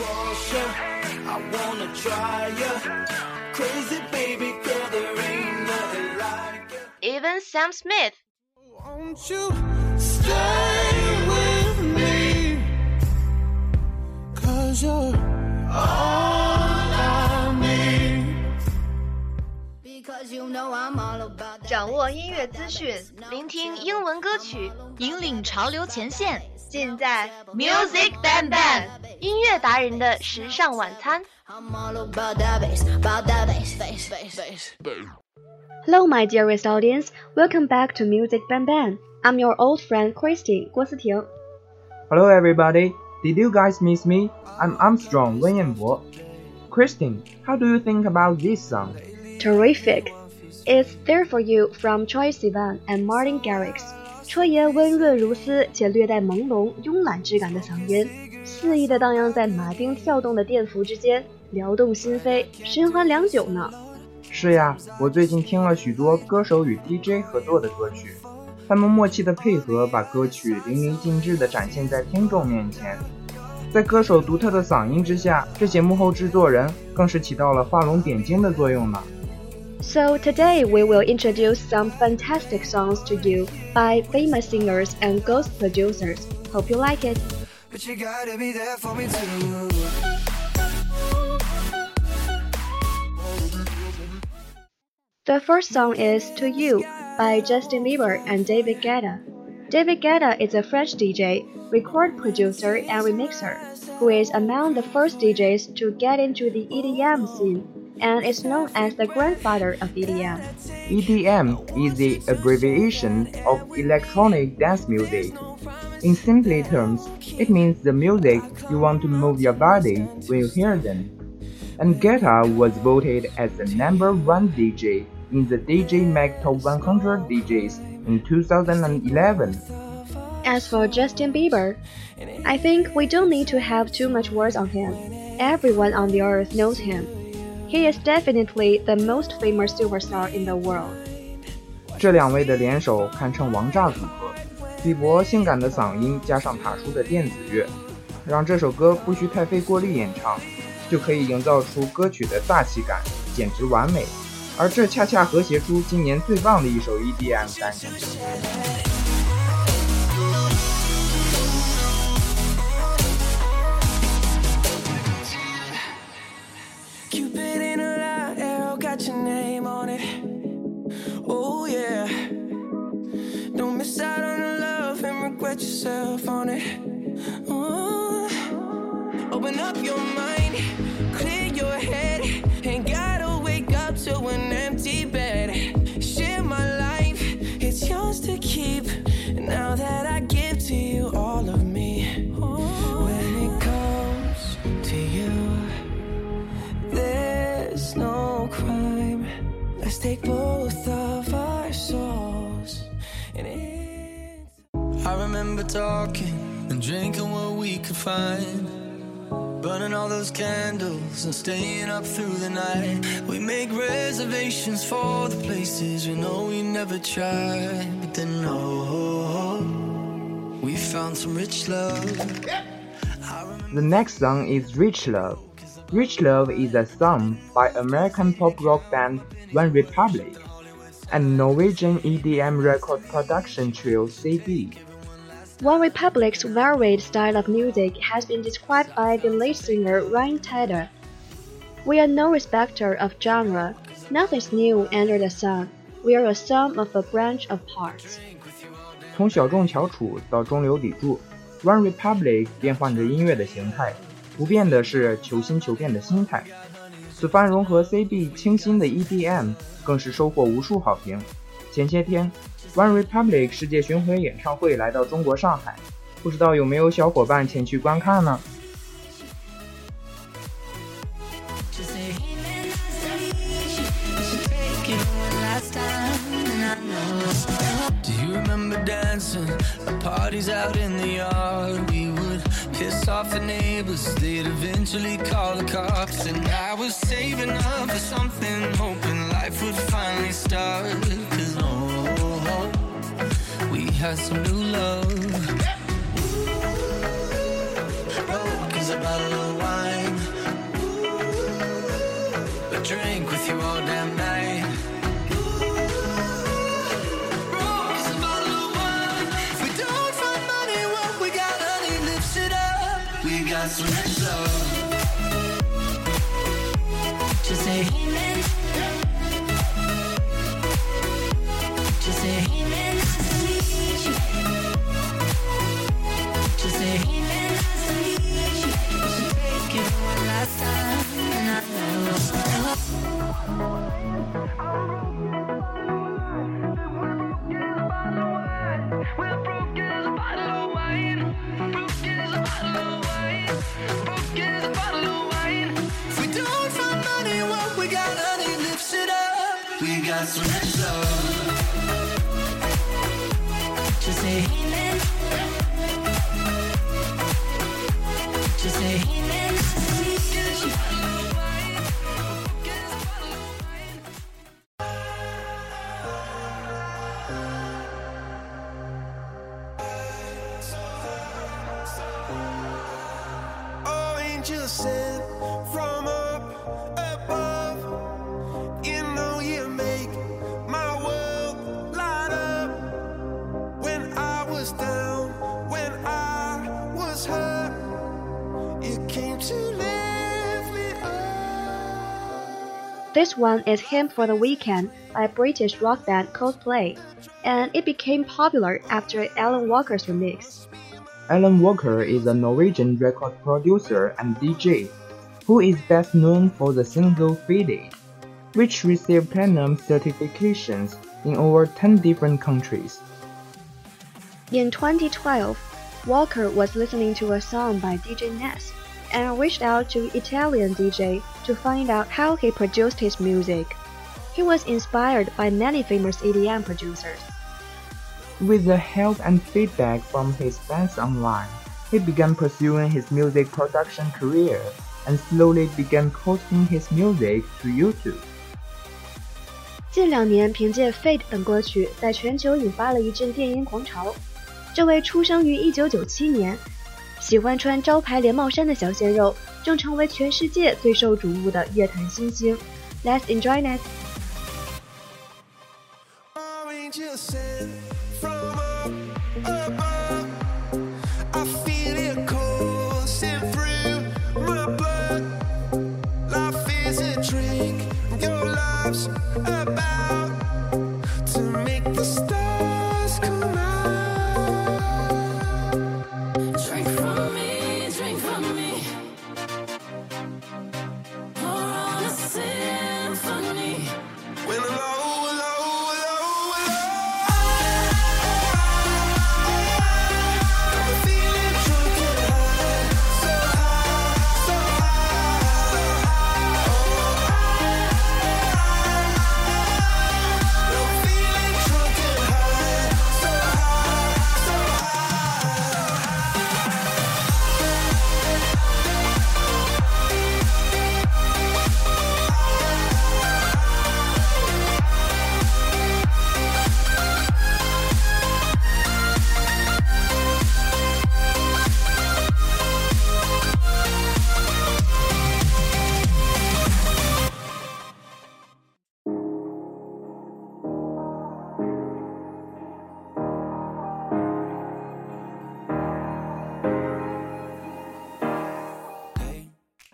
there and watch me burn. But that's alright because I like the way it hurts. Now Lee, I wanna try ya. Crazy baby girl, there ain't nothing like ya. even Sam Smith. Won't you stay with me? Cause you're all 掌握音乐资讯，聆听英文歌曲，引领潮流前线。尽在 Music Bang Bang 音乐达人的时尚晚餐。 I'm all about that bass, about that bass, bass, bass, bass. Hello, my dearest audience. Welcome back to Music Ban Ban. I'm your old friend Christy 郭思婷。 Hello, everybody. Did you guys miss me? I'm Armstrong 温彦博。Christine, how do you think about this song? Terrific. It's there for you from Troy Sivan and Martin Garrix. 戳爷温润如丝且略带朦胧慵懒质感的嗓音，肆意地荡漾在马丁跳动的电符之间，撩动心扉，循环良久呢。是呀，我最近听了许多歌手与 DJ 合作的歌曲，他们默契的配合，把歌曲淋漓尽致地展现在听众面前。在歌手独特的嗓音之下，这些幕后制作人更是起到了画龙点睛的作用呢。So today we will introduce some fantastic songs to you by famous singers and ghost producers. Hope you like it. But you gotta be there for me too. The first song is To You by Justin Bieber and David Guetta. David Guetta is a French DJ, record producer, and remixer who is among the first DJs to get into the EDM scene and is known as the grandfather of EDM. EDM is the abbreviation of electronic dance music. In simple terms, it means the music you want to move your body when you hear them. And Guetta was voted as the number one DJ in the DJ Mag Top 100 DJs in 2011. As for Justin Bieber, I think we don't need to have too much words on him. Everyone on the earth knows him. He is definitely the most famous superstar in the world. 这两位的联手堪称王炸组合，比伯性感的嗓音加上塔叔的电子乐，让这首歌不需太费过力演唱，就可以营造出歌曲的大气感，简直完美。而这恰恰和谐出今年最棒的一首 EDM 单曲。Regret yourself on it. Ooh. Open up your mind, talking and drinking what we could find. Burning all those candles and staying up through the night. We make reservations for the places we know we never tried. But then, oh, we found some rich love. The next song is Rich Love. Rich Love is a song by American pop rock band One Republic and Norwegian EDM record production trio Seeb. One Republic's varied style of music has been described by the lead singer Ryan Tedder. We are no respecter of genre. Nothing's new under the sun. We are a sum of a branch of parts. 从小众翘楚到中流砥柱，One Republic 变换着音乐的形态，不变的是求新求变的心态。此番融合 Seeb 清新的 EDM，更是收获无数好评。前些天，One Republic 世界巡回演唱会来到中国上海，不知道有没有小伙伴前去观看呢. Do you remember dancing at parties out in the yard? We would piss off the neighbors, they'd eventually call the cops. And I was saving up for something, hoping life would finally start. Had some new love. A bottle of wine a drink with you all damn night. We don't find money, what we got, honey, lifts it up. We got some. Just say, hey man. We got some rich. Just say. Oh, sent from This one is Hymn for the Weekend by British rock band Coldplay, and it became popular after Alan Walker's remix. Alan Walker is a Norwegian record producer and DJ, who is best known for the single Faded, which received platinum certifications in over 10 different countries. In 2012, Walker was listening to a song by DJ Ness and reached out to Italian DJ to find out how he produced his music. He was inspired by many famous EDM producers. With the help and feedback from his fans online, he began pursuing his music production career and slowly began posting his music to YouTube. 近两年，凭借《Fade》等歌曲，在全球引发了一阵电音狂潮。这位出生于1997年、 喜欢穿招牌连帽衫的小鲜肉，正成为全世界最受瞩目的乐坛新星。Let's enjoy it! Oh,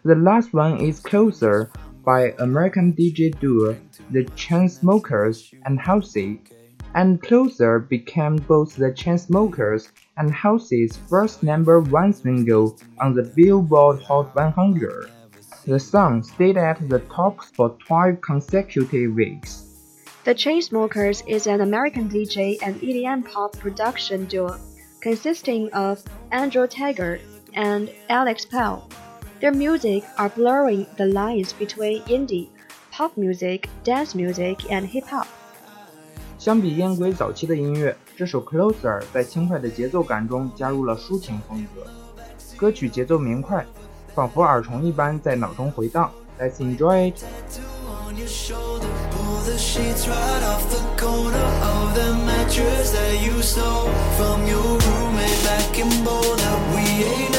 The last one is Closer by American DJ duo The Chainsmokers and Halsey. And Closer became both The Chainsmokers and Halsey's first number one single on the Billboard Hot 100. The song stayed at the top for 12 consecutive weeks. The Chainsmokers is an American DJ and EDM pop production duo consisting of Andrew Taggart and Alex Pall. Their music are blurring the lines between indie, pop music, dance music, and hip hop. 相比烟鬼早期的音乐，这首《Closer》在轻快的节奏感中加入了抒情风格。歌曲节奏明快，仿佛耳虫一般在脑中回荡。Let's enjoy it. on your shoulder. Pull the sheets right off the corner of the mattress that you stole from your roommate back in Boulder. We ain't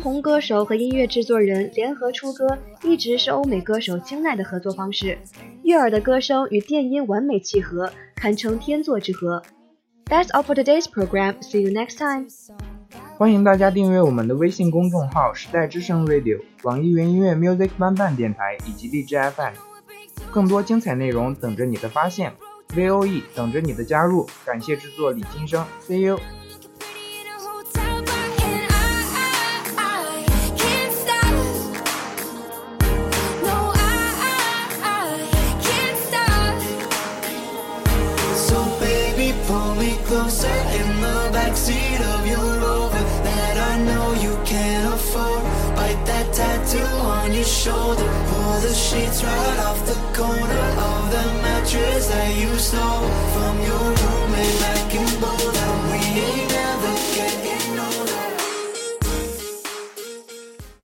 红歌手和音乐制作人联合出歌，一直是欧美歌手青睐的合作方式。悦耳的歌声与电音完美契合，堪称天作之合。That's all for today's program. See you next time. 欢迎大家订阅我们的微信公众号“时代之声 Radio”、网易云音乐 Music 慢伴电台以及荔枝 FM，更多精彩内容等着你的发现。VOE 等着你的加入。感谢制作李金生，See you。sheets right off the corner of the mattress that you stole from your roommate back in Boulder. We ain't never getting older.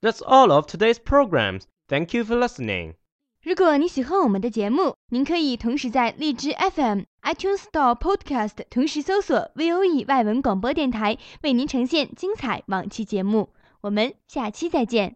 That's all of today's programs. Thank you for listening. 如果你喜欢我们的节目，您可以同时在荔枝 FM、iTunes Store Podcast 同时搜索 VOE 外文广播电台，为您呈现精彩往期节目。我们下期再见。